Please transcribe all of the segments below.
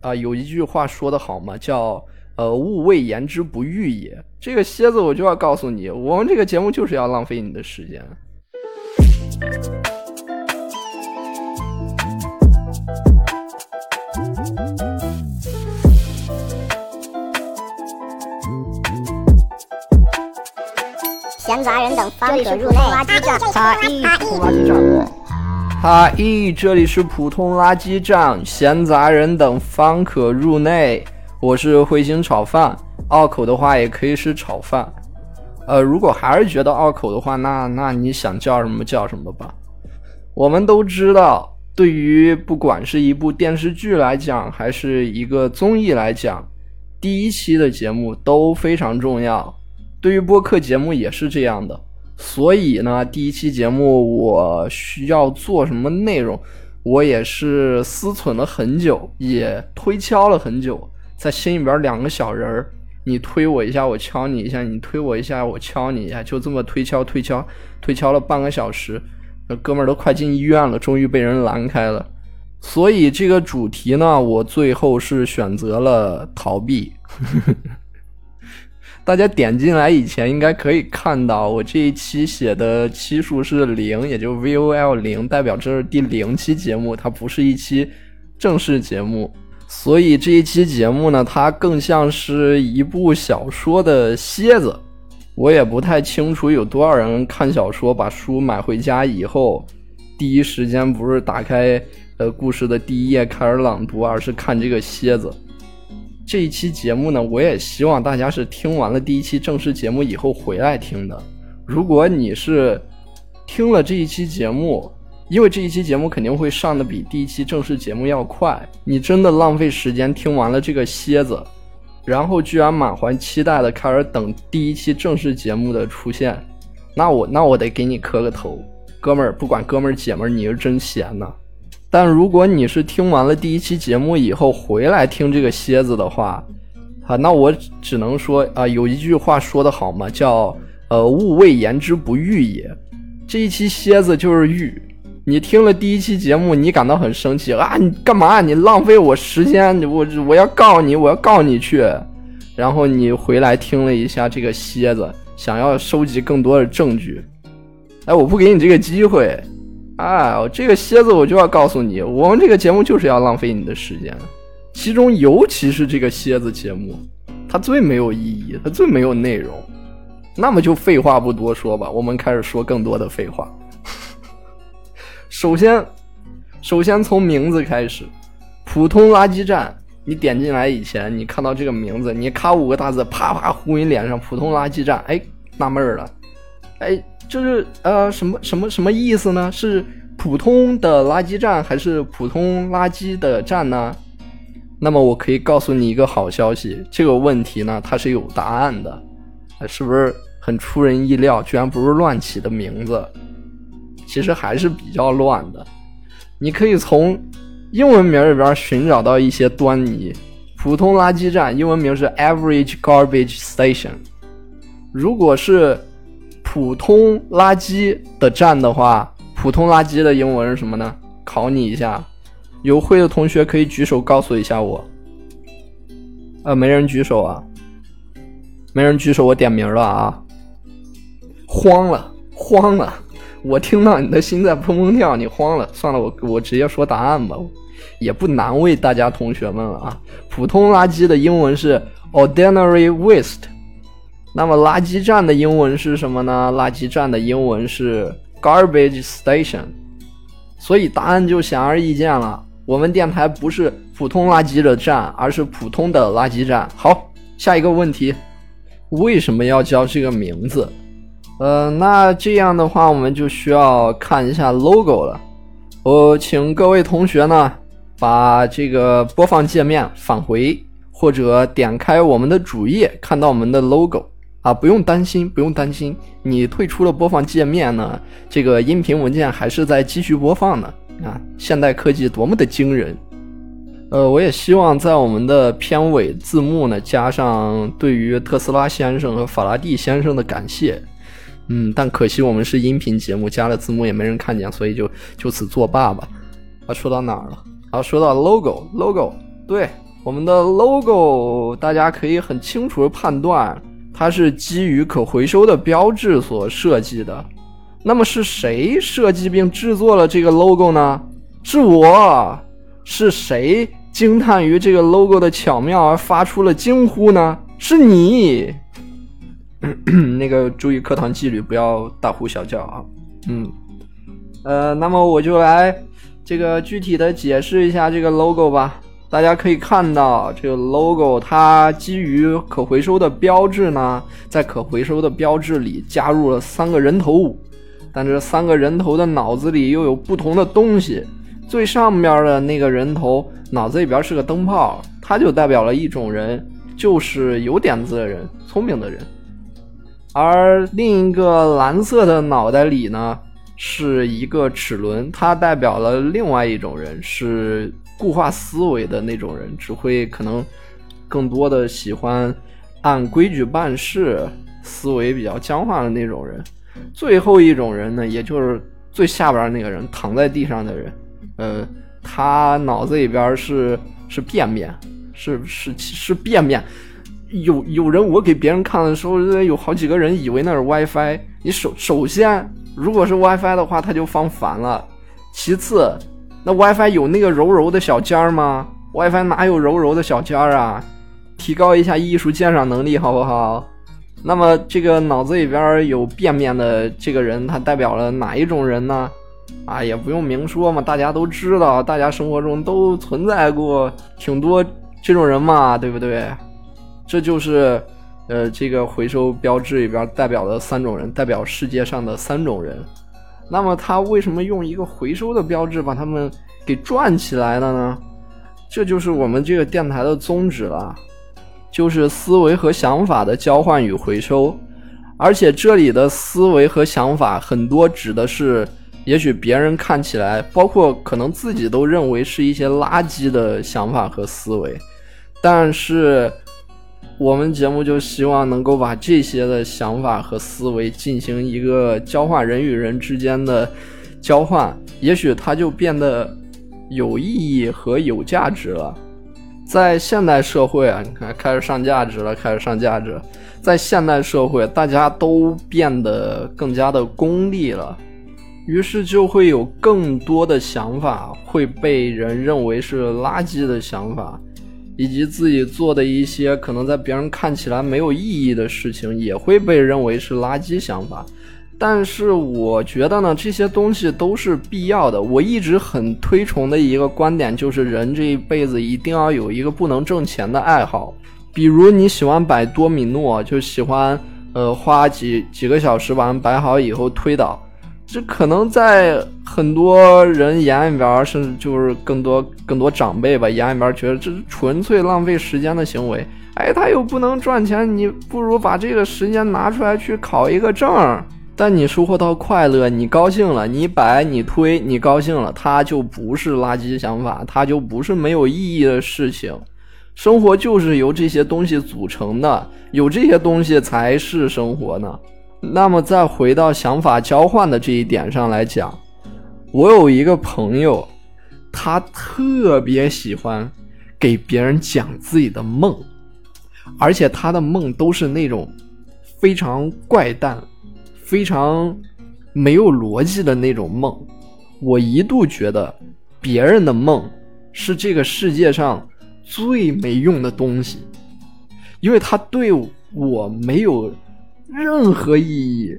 啊，有一句话说得好嘛，叫呃“物未言之不欲也”。这个蝎子，我就要告诉你，我们这个节目就是要浪费你的时间。闲杂人等方可入内。垃圾站，垃圾站。哈咦，这里是普通垃圾站，闲杂人等方可入内。我是彗星炒饭，拗口的话也可以是炒饭。呃，如果还是觉得拗口的话，那那你想叫什么叫什么吧。我们都知道，对于不管是一部电视剧来讲，还是一个综艺来讲，第一期的节目都非常重要。对于播客节目也是这样的，所以呢，第一期节目我需要做什么内容，我也是思忖了很久，也推敲了很久，在心里边两个小人儿，你推我一下，我敲你一下，你推我一下，我敲你一下，就这么推敲推敲推敲了半个小时，那哥们儿都快进医院了，终于被人拦开了。所以这个主题呢，我最后是选择了逃避。呵呵大家点进来以前，应该可以看到我这一期写的期数是零，也就 VOL 零，代表这是第零期节目，它不是一期正式节目。所以这一期节目呢，它更像是一部小说的蝎子。我也不太清楚有多少人看小说，把书买回家以后，第一时间不是打开呃故事的第一页开始朗读，而是看这个蝎子。这一期节目呢，我也希望大家是听完了第一期正式节目以后回来听的。如果你是听了这一期节目，因为这一期节目肯定会上的比第一期正式节目要快，你真的浪费时间听完了这个蝎子，然后居然满怀期待的开始等第一期正式节目的出现，那我那我得给你磕个头，哥们儿，不管哥们儿姐们儿，你是真闲呐。但如果你是听完了第一期节目以后回来听这个蝎子的话，啊，那我只能说啊，有一句话说得好嘛，叫呃“物未言之不欲也”。这一期蝎子就是欲。你听了第一期节目，你感到很生气啊，你干嘛？你浪费我时间，我我要告你，我要告你去。然后你回来听了一下这个蝎子，想要收集更多的证据，哎，我不给你这个机会。哎，这个蝎子我就要告诉你，我们这个节目就是要浪费你的时间，其中尤其是这个蝎子节目，它最没有意义，它最没有内容。那么就废话不多说吧，我们开始说更多的废话。首先，首先从名字开始，普通垃圾站。你点进来以前，你看到这个名字，你咔五个大字啪啪呼你脸上，普通垃圾站。哎，纳闷了，哎。就是呃什么什么什么意思呢？是普通的垃圾站还是普通垃圾的站呢？那么我可以告诉你一个好消息，这个问题呢它是有答案的，是不是很出人意料？居然不是乱起的名字，其实还是比较乱的。你可以从英文名里边寻找到一些端倪。普通垃圾站英文名是 Average Garbage Station，如果是。普通垃圾的站的话，普通垃圾的英文是什么呢？考你一下，有会的同学可以举手告诉一下我。呃，没人举手啊，没人举手，我点名了啊！慌了，慌了！我听到你的心在砰砰跳，你慌了。算了，我我直接说答案吧，也不难为大家同学们了啊。普通垃圾的英文是 ordinary waste。那么垃圾站的英文是什么呢？垃圾站的英文是 garbage station，所以答案就显而易见了。我们电台不是普通垃圾的站，而是普通的垃圾站。好，下一个问题，为什么要叫这个名字？呃，那这样的话，我们就需要看一下 logo 了。我请各位同学呢，把这个播放界面返回，或者点开我们的主页，看到我们的 logo。啊，不用担心，不用担心。你退出了播放界面呢，这个音频文件还是在继续播放呢。啊，现代科技多么的惊人！呃，我也希望在我们的片尾字幕呢加上对于特斯拉先生和法拉第先生的感谢。嗯，但可惜我们是音频节目，加了字幕也没人看见，所以就就此作罢吧。啊，说到哪儿了？啊，说到 logo，logo，对，我们的 logo 大家可以很清楚的判断，它是基于可回收的标志所设计的。那么是谁设计并制作了这个 logo 呢？是我。是谁惊叹于这个 logo 的巧妙而发出了惊呼呢？是你。那个注意课堂纪律，不要大呼小叫啊。嗯，呃，那么我就来这个具体的解释一下这个 logo 吧。大家可以看到，这个 logo 它基于可回收的标志呢，在可回收的标志里加入了三个人头，但这三个人头的脑子里又有不同的东西。最上边的那个人头脑子里边是个灯泡，它就代表了一种人，就是有点子的人，聪明的人。而另一个蓝色的脑袋里呢，是一个齿轮，它代表了另外一种人，是。固化思维的那种人，只会可能更多的喜欢按规矩办事，思维比较僵化的那种人。最后一种人呢，也就是最下边那个人，躺在地上的人，呃，他脑子里边是是便便，是是是便便。有有人我给别人看的时候，有好几个人以为那是 WiFi。你首首先，如果是 WiFi 的话，他就放反了。其次。那 WiFi 有那个柔柔的小尖儿吗？WiFi 哪有柔柔的小尖儿啊？提高一下艺术鉴赏能力好不好？那么这个脑子里边有便便的这个人，他代表了哪一种人呢？啊，也不用明说嘛，大家都知道，大家生活中都存在过挺多这种人嘛，对不对？这就是呃这个回收标志里边代表的三种人，代表世界上的三种人。那么他为什么用一个回收的标志把他们给转起来了呢？这就是我们这个电台的宗旨了，就是思维和想法的交换与回收。而且这里的思维和想法很多指的是，也许别人看起来，包括可能自己都认为是一些垃圾的想法和思维，但是。我们节目就希望能够把这些的想法和思维进行一个交换，人与人之间的交换，也许它就变得有意义和有价值了。在现代社会啊，你看开始上价值了，开始上价值。在现代社会，大家都变得更加的功利了，于是就会有更多的想法会被人认为是垃圾的想法。以及自己做的一些可能在别人看起来没有意义的事情，也会被认为是垃圾想法。但是我觉得呢，这些东西都是必要的。我一直很推崇的一个观点就是，人这一辈子一定要有一个不能挣钱的爱好。比如你喜欢摆多米诺，就喜欢呃花几几个小时把它摆好以后推倒。这可能在很多人眼里边，甚至就是更多更多长辈吧眼里边，觉得这是纯粹浪费时间的行为。哎，他又不能赚钱，你不如把这个时间拿出来去考一个证。但你收获到快乐，你高兴了，你摆你推你高兴了，它就不是垃圾想法，它就不是没有意义的事情。生活就是由这些东西组成的，有这些东西才是生活呢。那么，再回到想法交换的这一点上来讲，我有一个朋友，他特别喜欢给别人讲自己的梦，而且他的梦都是那种非常怪诞、非常没有逻辑的那种梦。我一度觉得别人的梦是这个世界上最没用的东西，因为他对我没有。任何意义，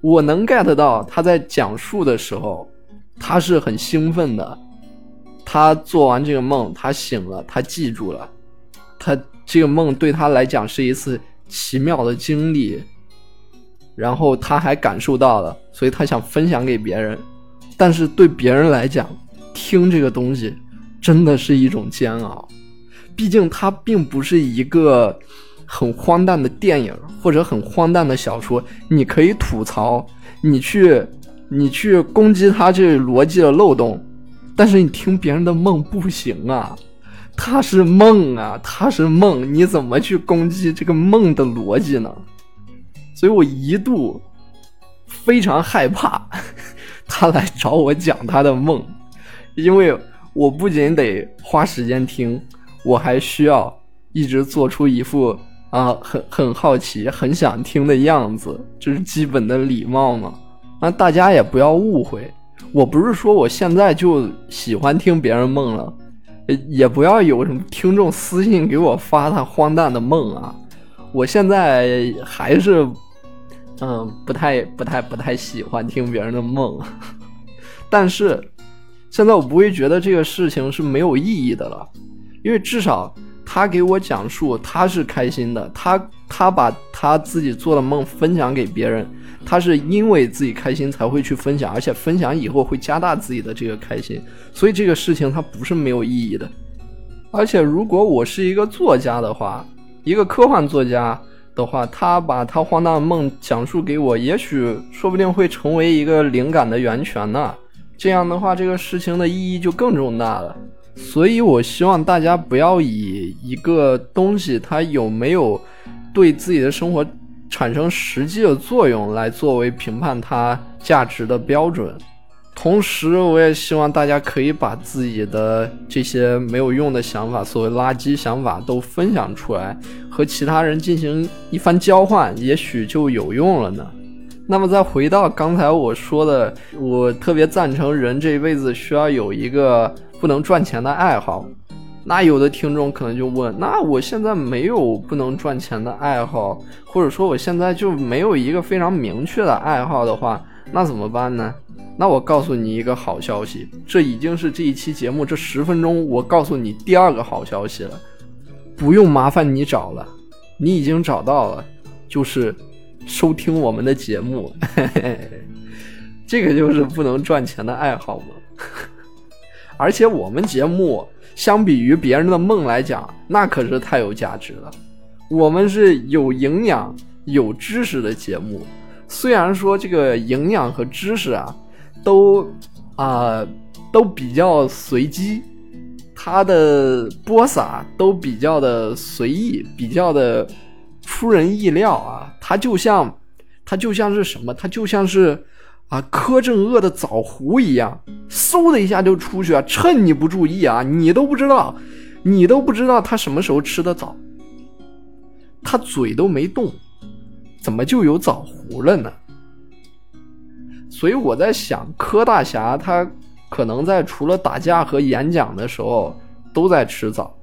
我能 get 到他在讲述的时候，他是很兴奋的。他做完这个梦，他醒了，他记住了，他这个梦对他来讲是一次奇妙的经历，然后他还感受到了，所以他想分享给别人。但是对别人来讲，听这个东西真的是一种煎熬，毕竟他并不是一个。很荒诞的电影或者很荒诞的小说，你可以吐槽，你去，你去攻击他这逻辑的漏洞，但是你听别人的梦不行啊，他是梦啊，他是梦，你怎么去攻击这个梦的逻辑呢？所以我一度非常害怕他来找我讲他的梦，因为我不仅得花时间听。我还需要一直做出一副啊很很好奇、很想听的样子，这是基本的礼貌嘛？那大家也不要误会，我不是说我现在就喜欢听别人梦了，也不要有什么听众私信给我发他荒诞的梦啊，我现在还是。嗯，不太、不太、不太喜欢听别人的梦，但是现在我不会觉得这个事情是没有意义的了，因为至少他给我讲述他是开心的，他他把他自己做的梦分享给别人，他是因为自己开心才会去分享，而且分享以后会加大自己的这个开心，所以这个事情它不是没有意义的。而且如果我是一个作家的话，一个科幻作家。的话，他把他荒诞的梦讲述给我，也许说不定会成为一个灵感的源泉呢。这样的话，这个事情的意义就更重大了。所以，我希望大家不要以一个东西它有没有对自己的生活产生实际的作用来作为评判它价值的标准。同时，我也希望大家可以把自己的这些没有用的想法，所谓垃圾想法，都分享出来，和其他人进行一番交换，也许就有用了呢。那么，再回到刚才我说的，我特别赞成人这一辈子需要有一个不能赚钱的爱好。那有的听众可能就问：那我现在没有不能赚钱的爱好，或者说我现在就没有一个非常明确的爱好的话，那怎么办呢？那我告诉你一个好消息，这已经是这一期节目这十分钟我告诉你第二个好消息了，不用麻烦你找了，你已经找到了，就是收听我们的节目，嘿 嘿这个就是不能赚钱的爱好吗？而且我们节目相比于别人的梦来讲，那可是太有价值了，我们是有营养、有知识的节目，虽然说这个营养和知识啊。都啊，都比较随机，它的播撒都比较的随意，比较的出人意料啊。它就像，它就像是什么？它就像是啊柯镇恶的枣核一样，嗖的一下就出去啊，趁你不注意啊，你都不知道，你都不知道他什么时候吃的枣，他嘴都没动，怎么就有枣核了呢？所以我在想，柯大侠他可能在除了打架和演讲的时候都在吃枣，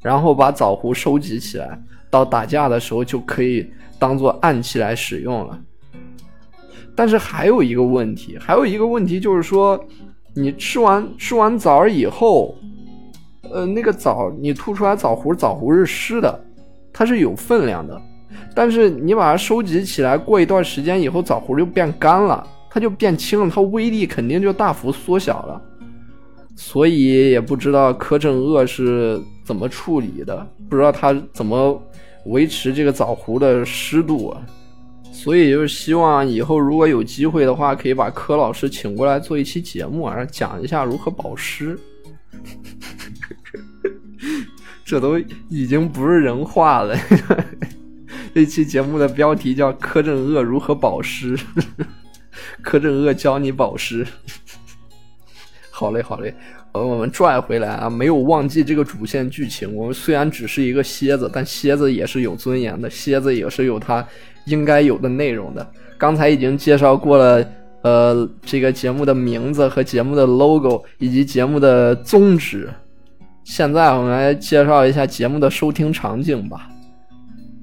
然后把枣核收集起来，到打架的时候就可以当做暗器来使用了。但是还有一个问题，还有一个问题就是说，你吃完吃完枣以后，呃，那个枣你吐出来枣核，枣核是湿的，它是有分量的，但是你把它收集起来，过一段时间以后，枣核就变干了。它就变轻了，它威力肯定就大幅缩小了，所以也不知道柯镇恶是怎么处理的，不知道他怎么维持这个枣核的湿度啊，所以就是希望以后如果有机会的话，可以把柯老师请过来做一期节目啊，讲一下如何保湿。这都已经不是人话了，这期节目的标题叫柯镇恶如何保湿。柯镇恶教你保湿，好嘞好嘞，呃，我们拽回来啊，没有忘记这个主线剧情。我们虽然只是一个蝎子，但蝎子也是有尊严的，蝎子也是有它应该有的内容的。刚才已经介绍过了，呃，这个节目的名字和节目的 logo 以及节目的宗旨。现在我们来介绍一下节目的收听场景吧。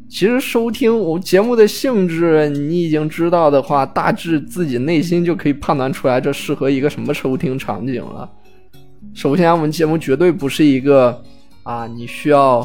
其实收听我节目的性质，你已经知道的话，大致自己内心就可以判断出来，这适合一个什么收听场景了。首先，我们节目绝对不是一个啊，你需要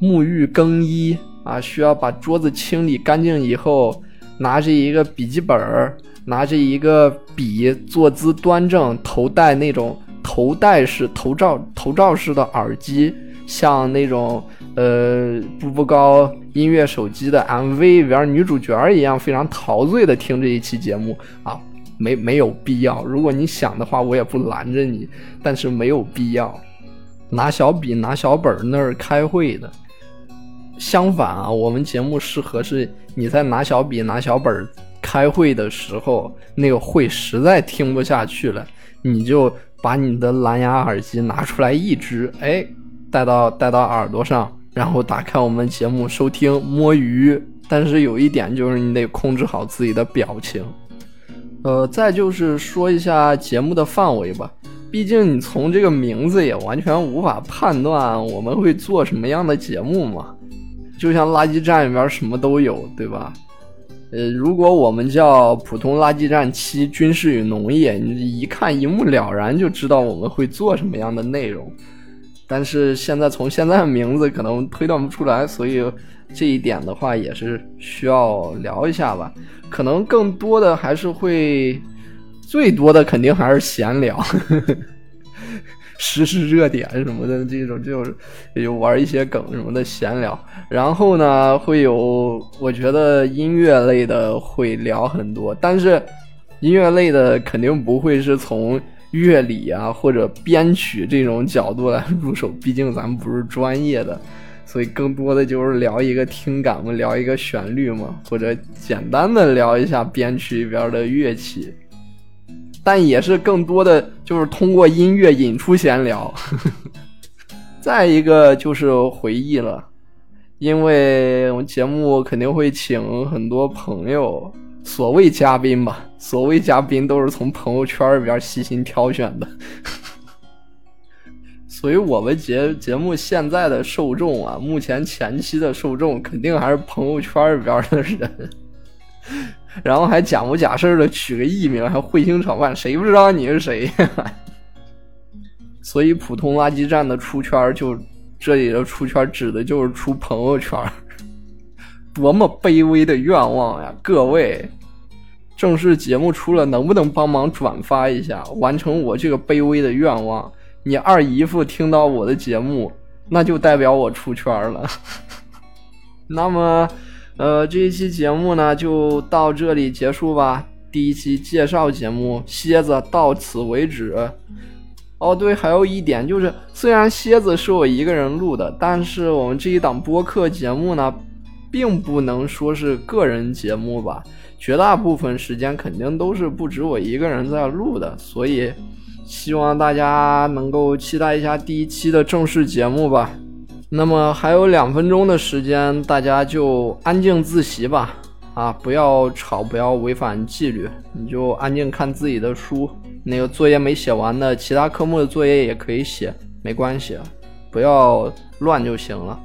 沐浴更衣啊，需要把桌子清理干净以后，拿着一个笔记本儿，拿着一个笔，坐姿端正，头戴那种头戴式头罩头罩式的耳机，像那种呃步步高。音乐手机的 MV 里边女主角一样非常陶醉的听这一期节目啊，没没有必要。如果你想的话，我也不拦着你，但是没有必要拿小笔拿小本那儿开会的。相反啊，我们节目适合是你在拿小笔拿小本开会的时候，那个会实在听不下去了，你就把你的蓝牙耳机拿出来一支，哎。带到带到耳朵上，然后打开我们节目收听摸鱼。但是有一点就是你得控制好自己的表情。呃，再就是说一下节目的范围吧，毕竟你从这个名字也完全无法判断我们会做什么样的节目嘛。就像垃圾站里边什么都有，对吧？呃，如果我们叫普通垃圾站七军事与农业，你一看一目了然就知道我们会做什么样的内容。但是现在从现在的名字可能推断不出来，所以这一点的话也是需要聊一下吧。可能更多的还是会，最多的肯定还是闲聊，实 时热点什么的这种，就是有玩一些梗什么的闲聊。然后呢，会有我觉得音乐类的会聊很多，但是音乐类的肯定不会是从乐理啊或者编曲这种角度来入手，毕竟咱们不是专业的。所以更多的就是聊一个听感嘛，聊一个旋律嘛，或者简单的聊一下编曲里边的乐器，但也是更多的就是通过音乐引出闲聊。再一个就是回忆了，因为我们节目肯定会请很多朋友，所谓嘉宾吧，所谓嘉宾都是从朋友圈里边细心挑选的。所以我们节节目现在的受众啊，目前前期的受众肯定还是朋友圈里边的人，然后还假模假式的取个艺名，还彗星炒饭，谁不知道你是谁？所以普通垃圾站的出圈，就这里的出圈指的就是出朋友圈，多么卑微的愿望呀！各位，正式节目出了，能不能帮忙转发一下，完成我这个卑微的愿望？你二姨夫听到我的节目，那就代表我出圈了。那么，呃，这一期节目呢就到这里结束吧。第一期介绍节目《蝎子》到此为止。哦，对，还有一点就是，虽然《蝎子》是我一个人录的，但是我们这一档播客节目呢，并不能说是个人节目吧。绝大部分时间肯定都是不止我一个人在录的，所以。希望大家能够期待一下第一期的正式节目吧。那么还有两分钟的时间，大家就安静自习吧。啊，不要吵，不要违反纪律，你就安静看自己的书。那个作业没写完的，其他科目的作业也可以写，没关系，不要乱就行了。